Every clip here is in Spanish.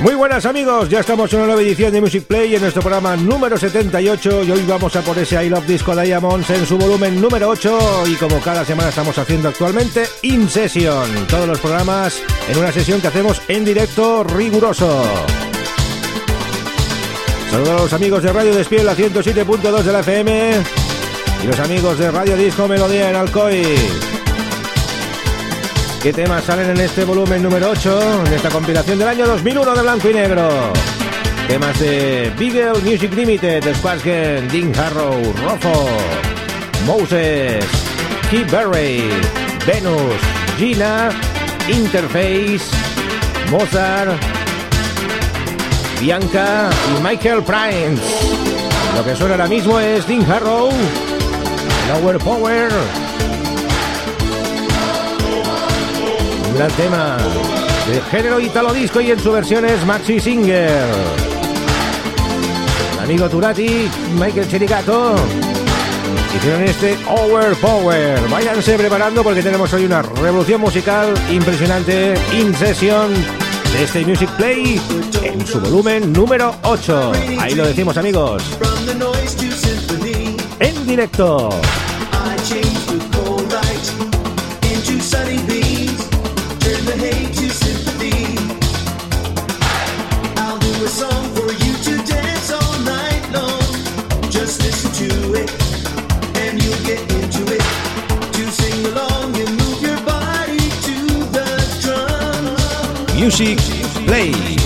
Muy buenas amigos, ya estamos en una nueva edición de Music Play en nuestro programa número 78 y hoy vamos a por ese I Love Disco Diamonds en su volumen número 8 y como cada semana estamos haciendo actualmente In Session, todos los programas en una sesión que hacemos en directo riguroso. Saludos a los amigos de Radio Despiel, la 107.2 de la FM y los amigos de Radio Disco Melodía en Alcoy. ¿Qué temas salen en este volumen número 8, en esta compilación del año 2001 de blanco y negro? Temas de Beagle Music Limited, Squashgen, Dean Harrow, Rofo, Moses, Keith Berry, Venus, Gina, Interface, Mozart, Bianca y Michael Prince. Lo que suena ahora mismo es Dean Harrow, Lower Power, gran tema del género italo disco y en su versión es Maxi Singer. Amigo Turati, Michael Cherigato hicieron este Over Power. Váyanse preparando porque tenemos hoy una revolución musical impresionante in session de este Music Play en su volumen número 8. Ahí lo decimos amigos. En directo. Music Play.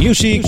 Music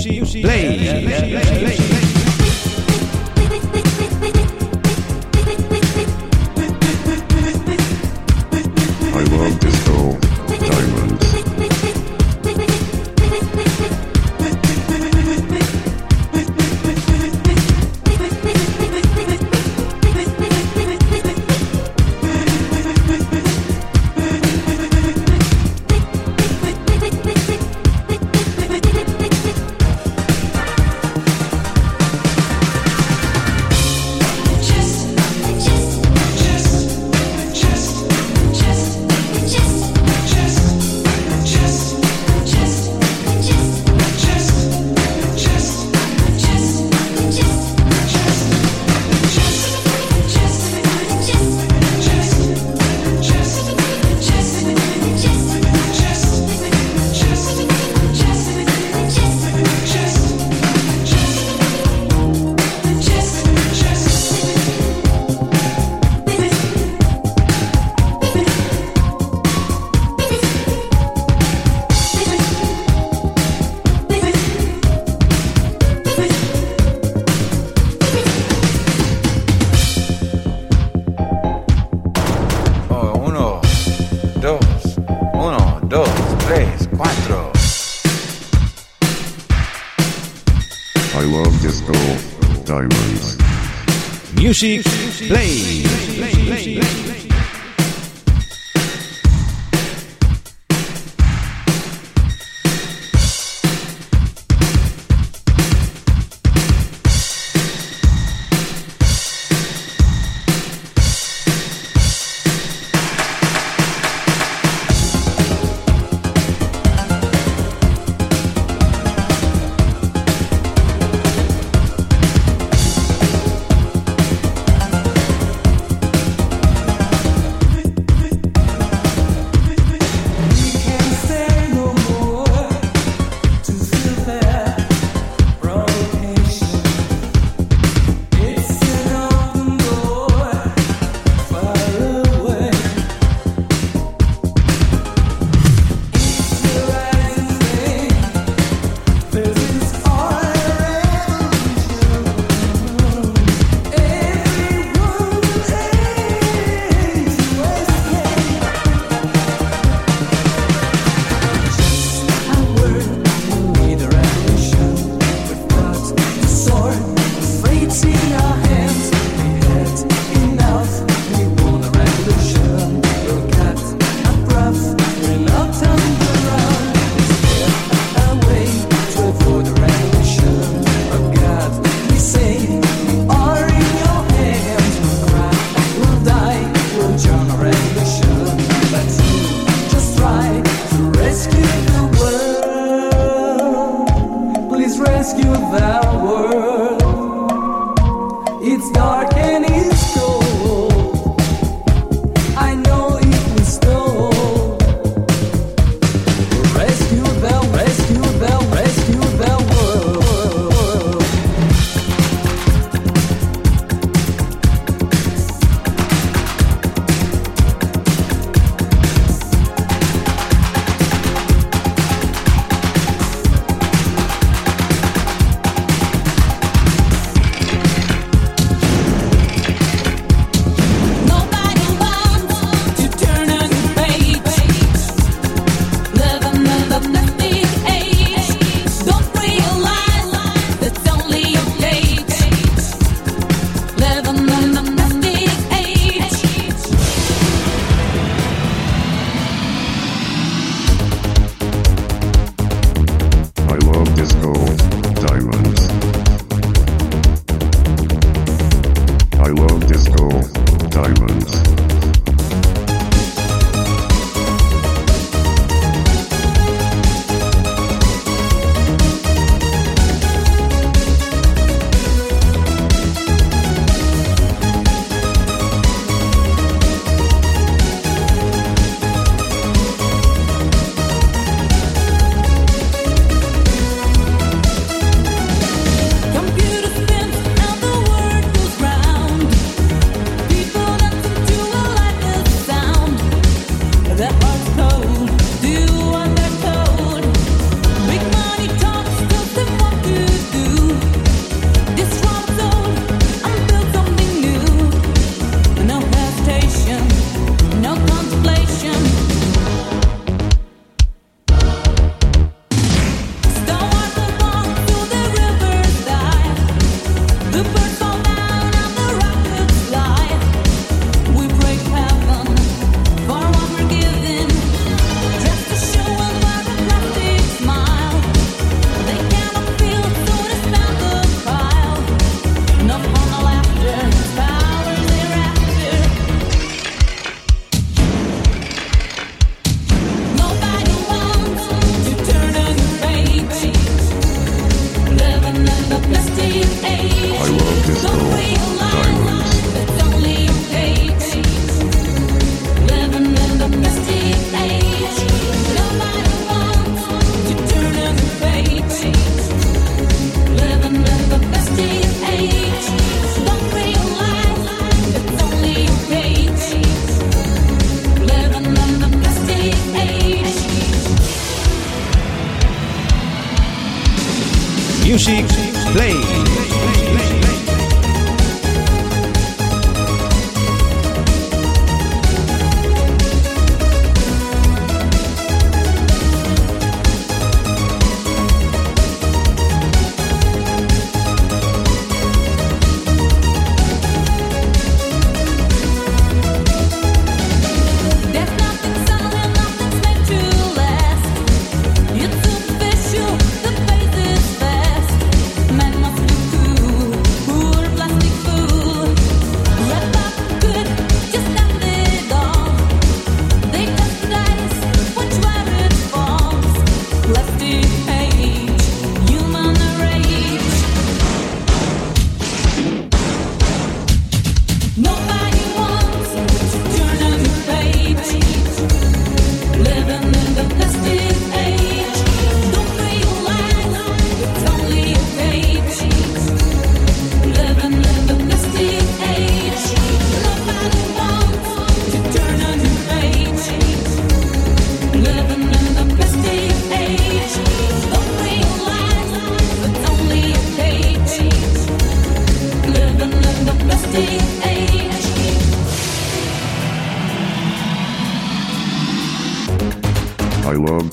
Play.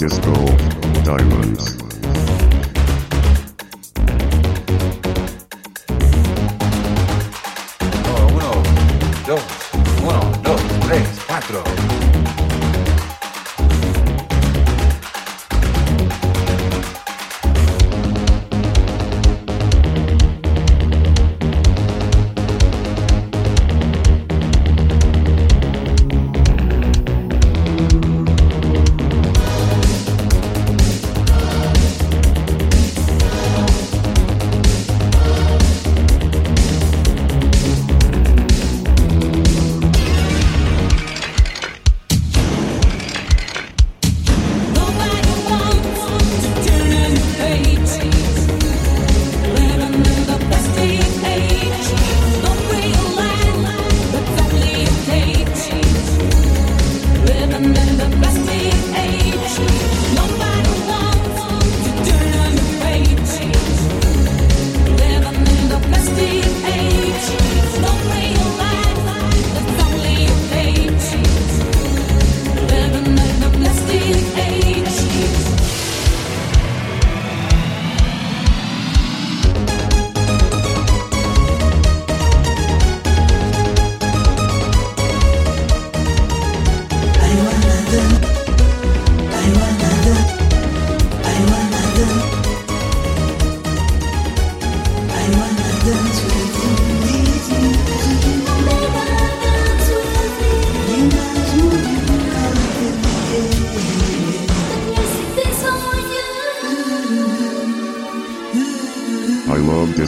Disco Diamonds.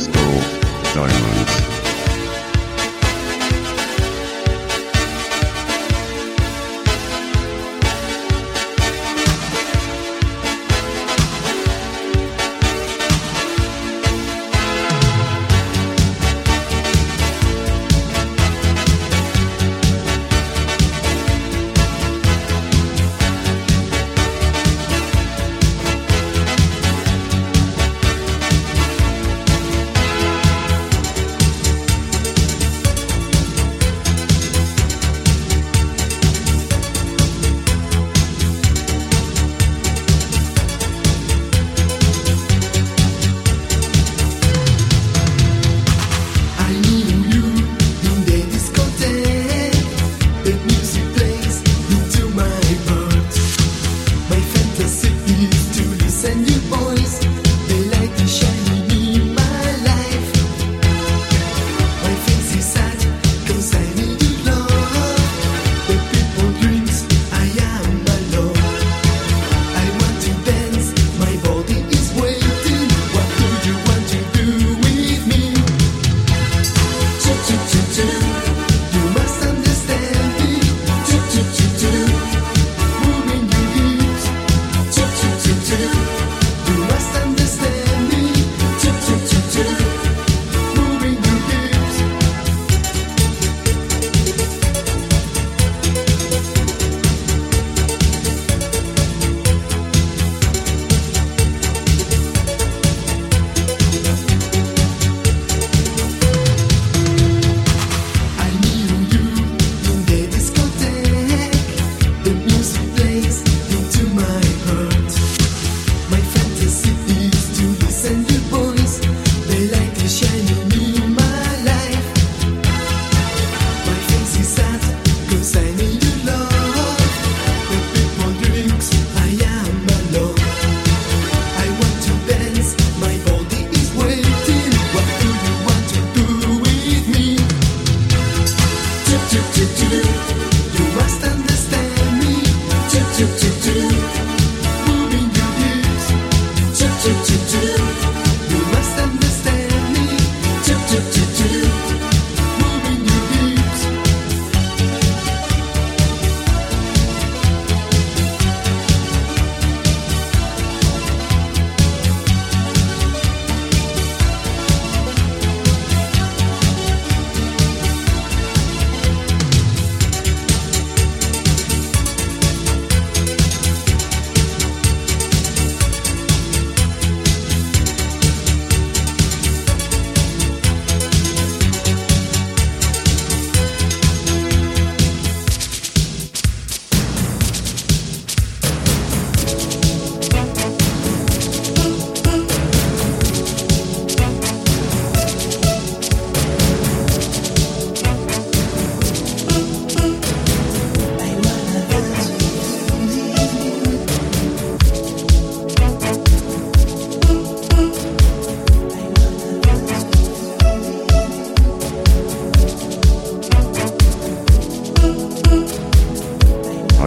Glasgow 911.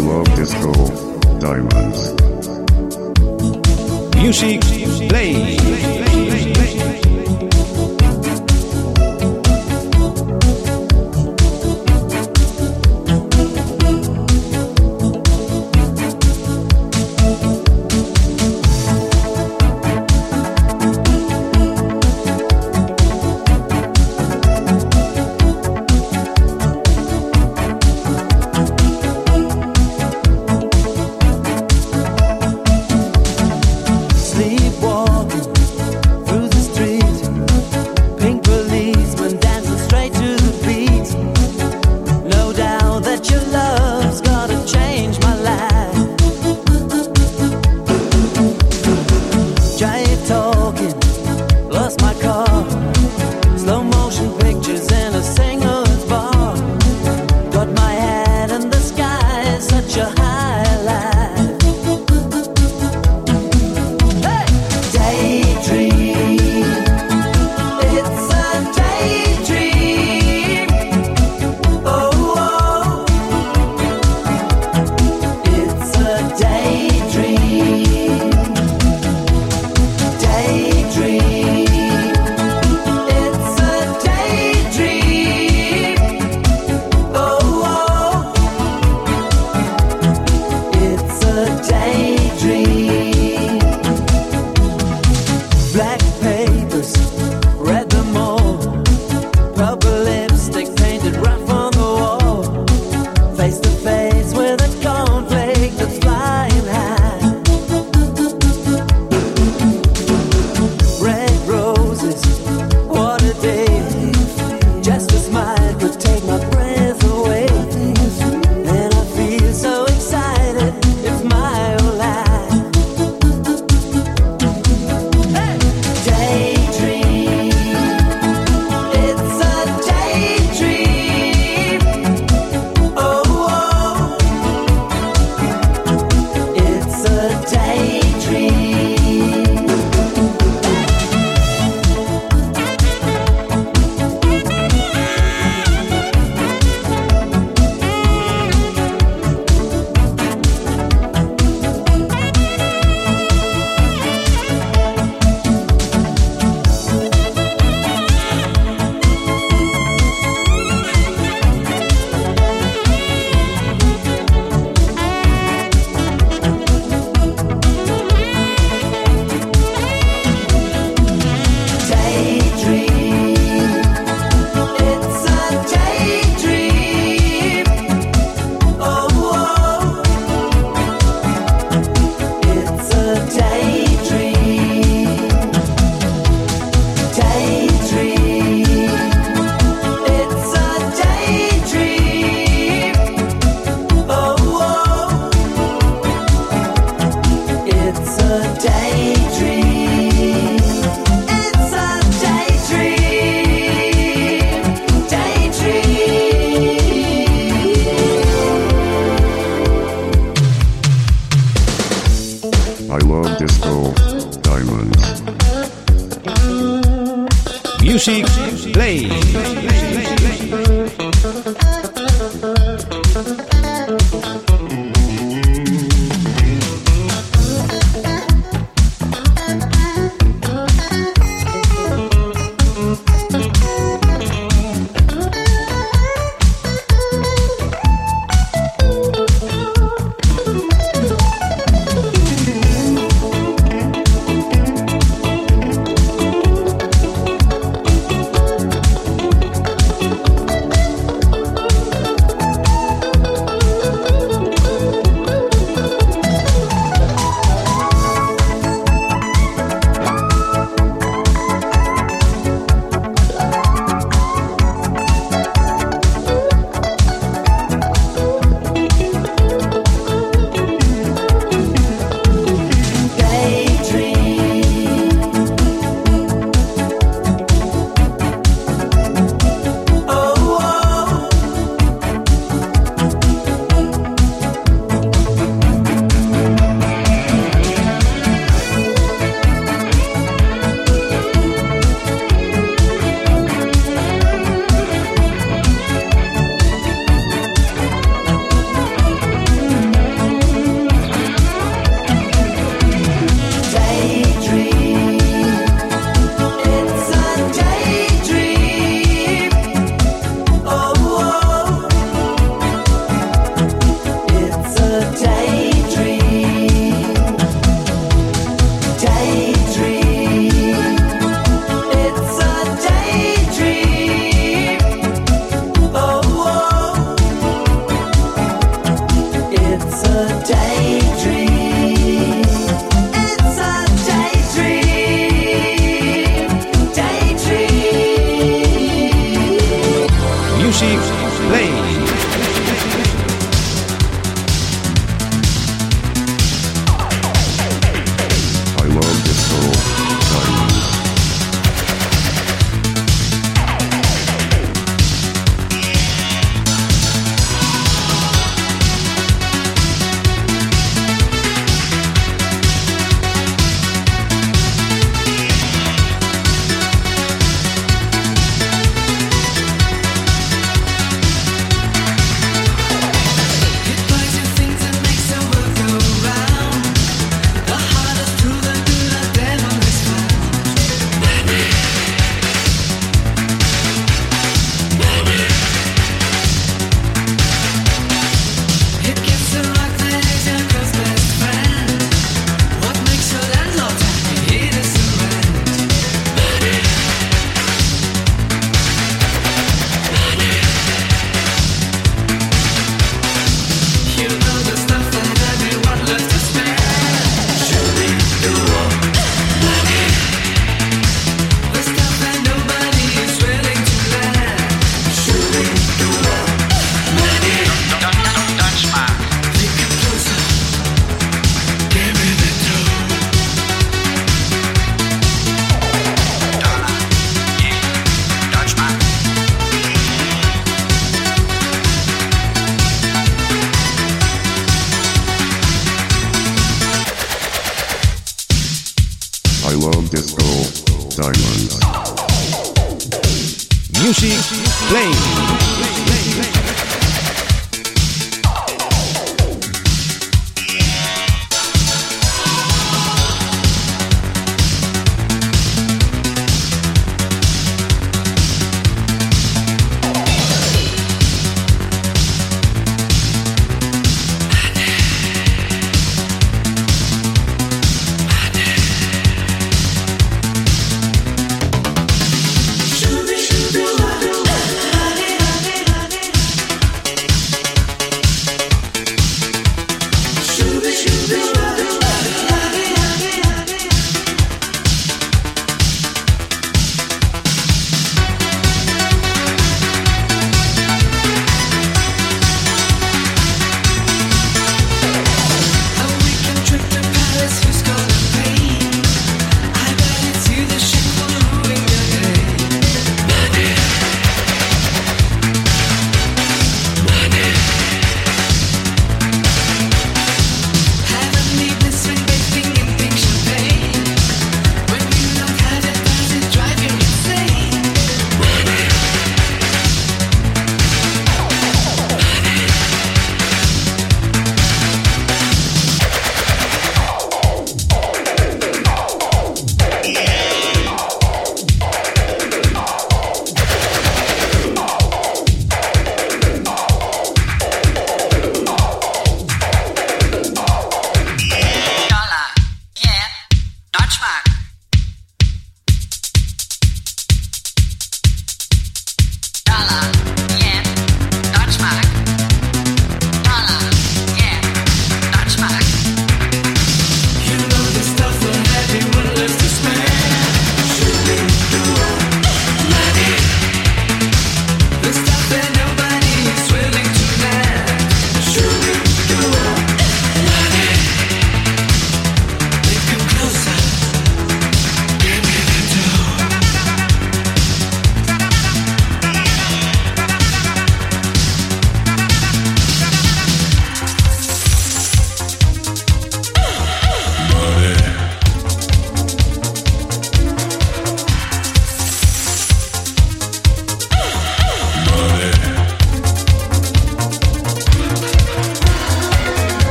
love disco diamonds. Music play.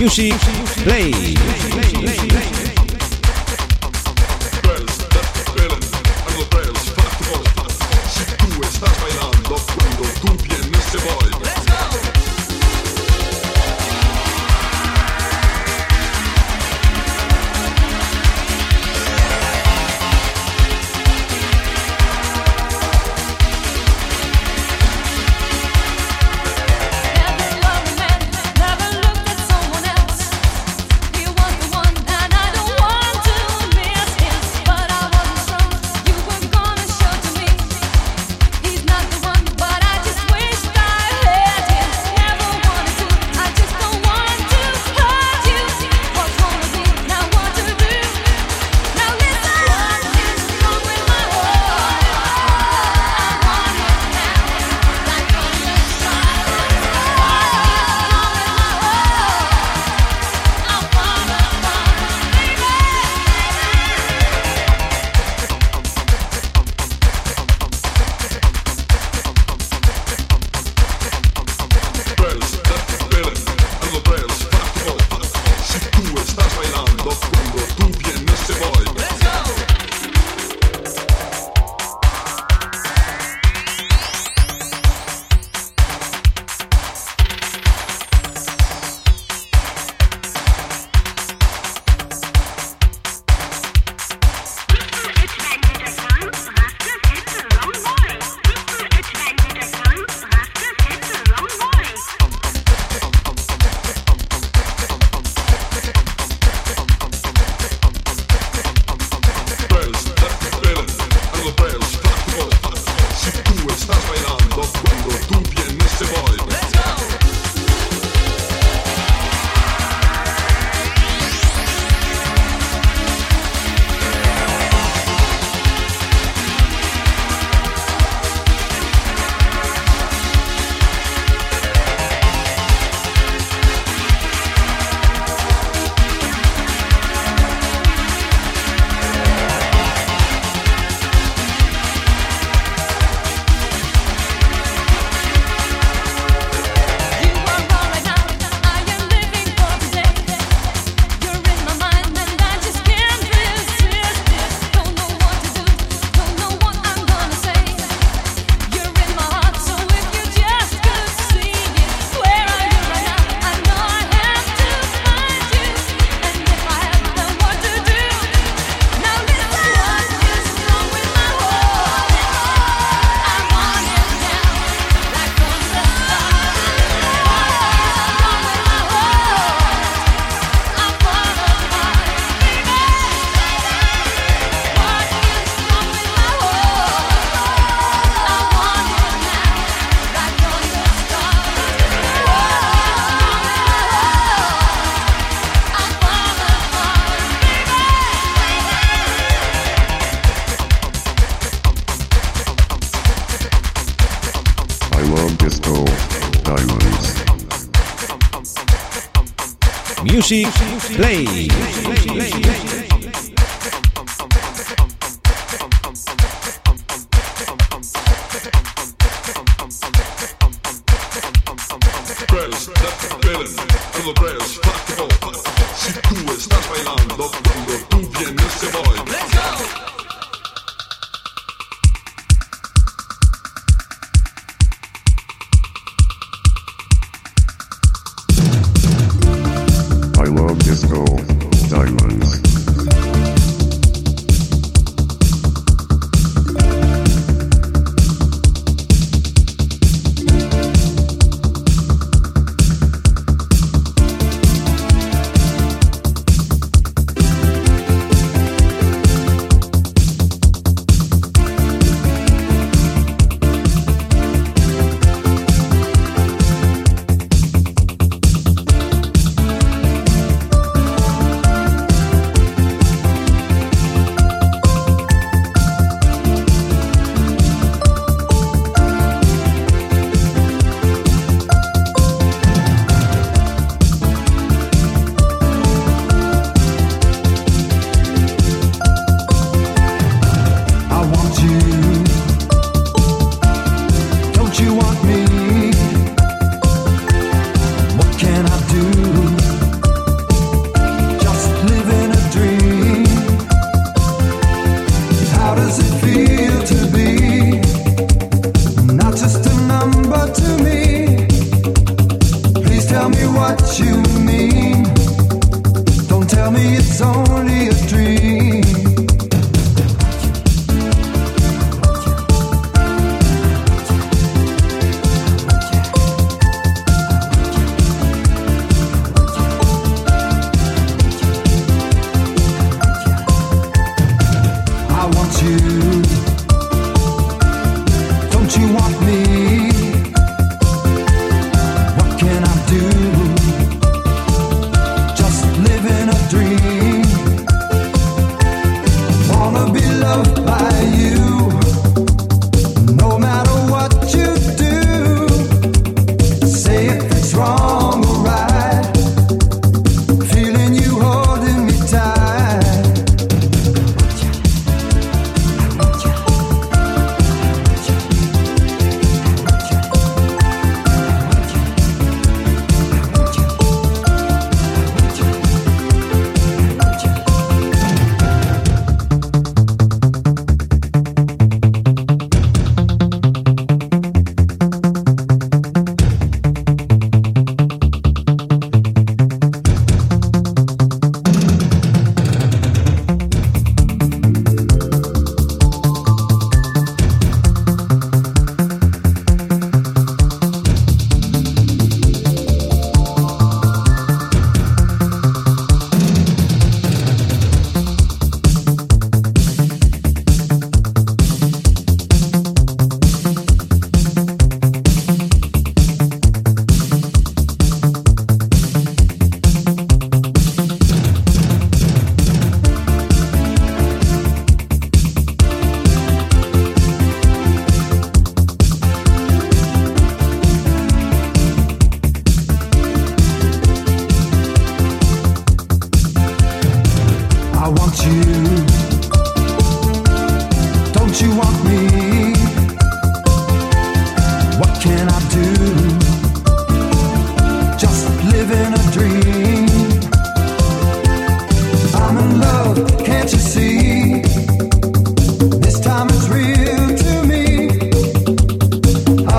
Music Music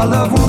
love. of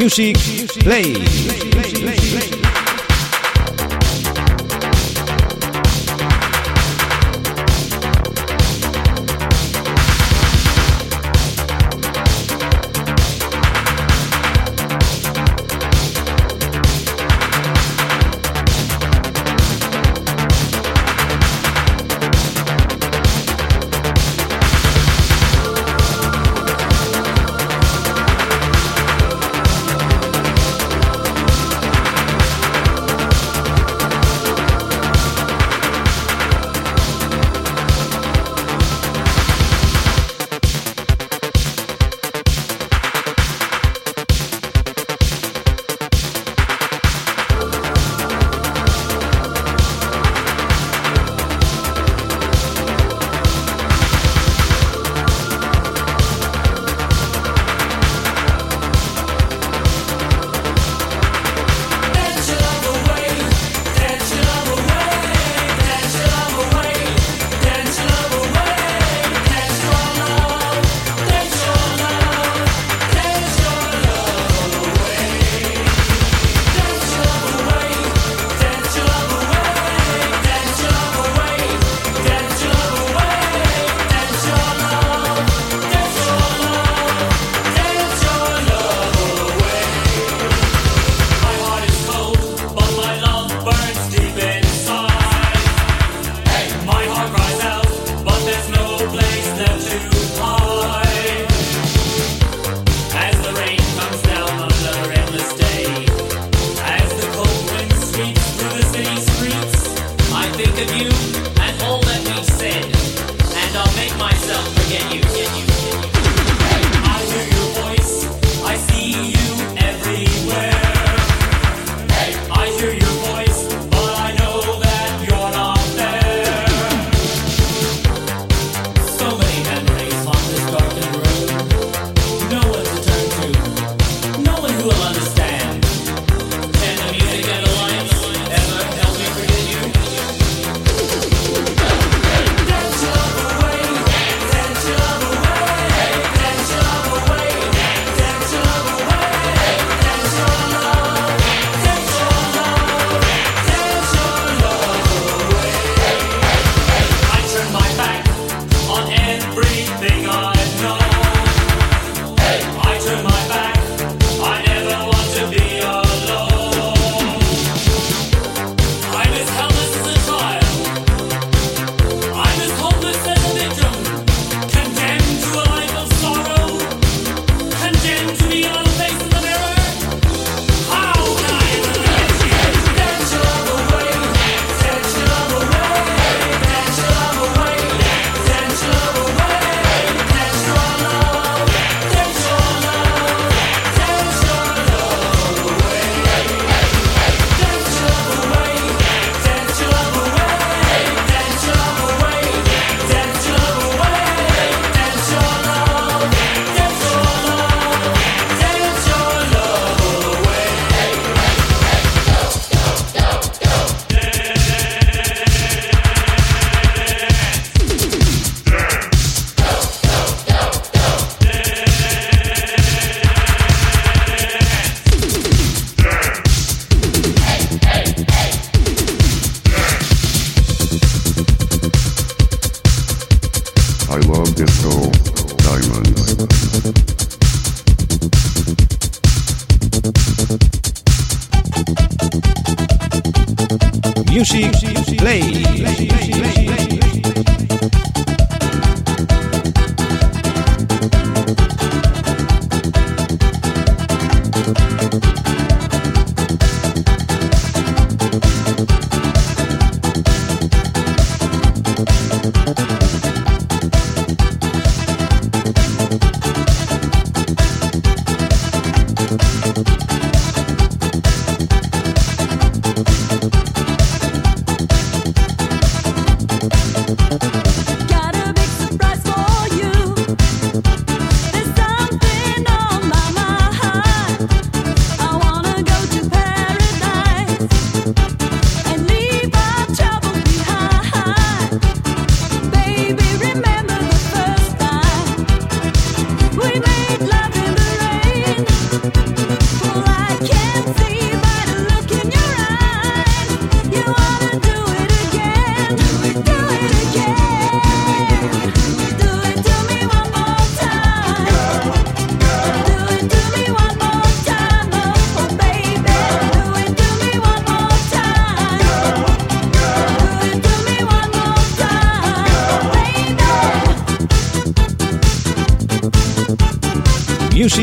Music Play. I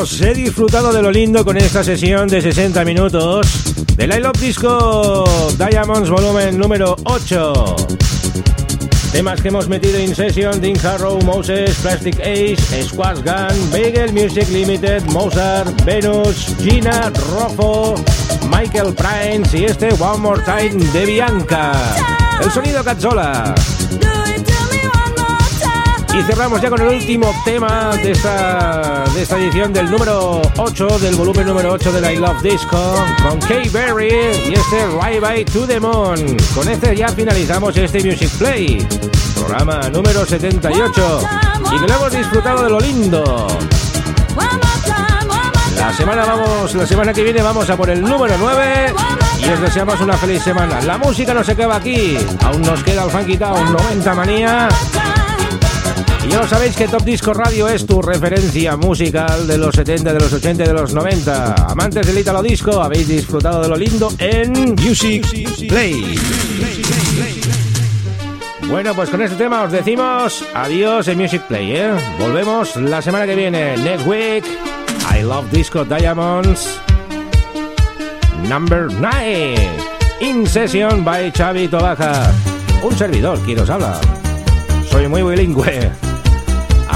He disfrutado de lo lindo con esta sesión de 60 minutos del I Love Disco Diamonds volumen número 8. Temas que hemos metido en session, Dean Harrow, Moses, Plastic Ace, Squash Gun, Bagel Music Limited, Mozart, Venus, Gina, Rofo, Michael Prince y este One More Time de Bianca. El sonido Cazzola. Y cerramos ya con el último tema de esta, de esta edición del número 8, del volumen número 8 de I Love Disco, con Kay Berry y este Right By to the Moon. Con este ya finalizamos este Music Play, programa número 78, y que lo hemos disfrutado de lo lindo. La semana vamos, la semana que viene vamos a por el número 9 y os deseamos una feliz semana. La música no se acaba aquí, aún nos queda el Funky Town 90 manía. Ya lo sabéis que Top Disco Radio es tu referencia musical de los 70, de los 80 y de los 90. Amantes del Italo Disco, habéis disfrutado de lo lindo en Music Play. Bueno, pues con este tema os decimos adiós en Music Play, ¿eh? Volvemos la semana que viene, next week. I Love Disco Diamonds. Number 9. In Session by Xavi Tobaja. Un servidor, quien os habla. Soy muy bilingüe.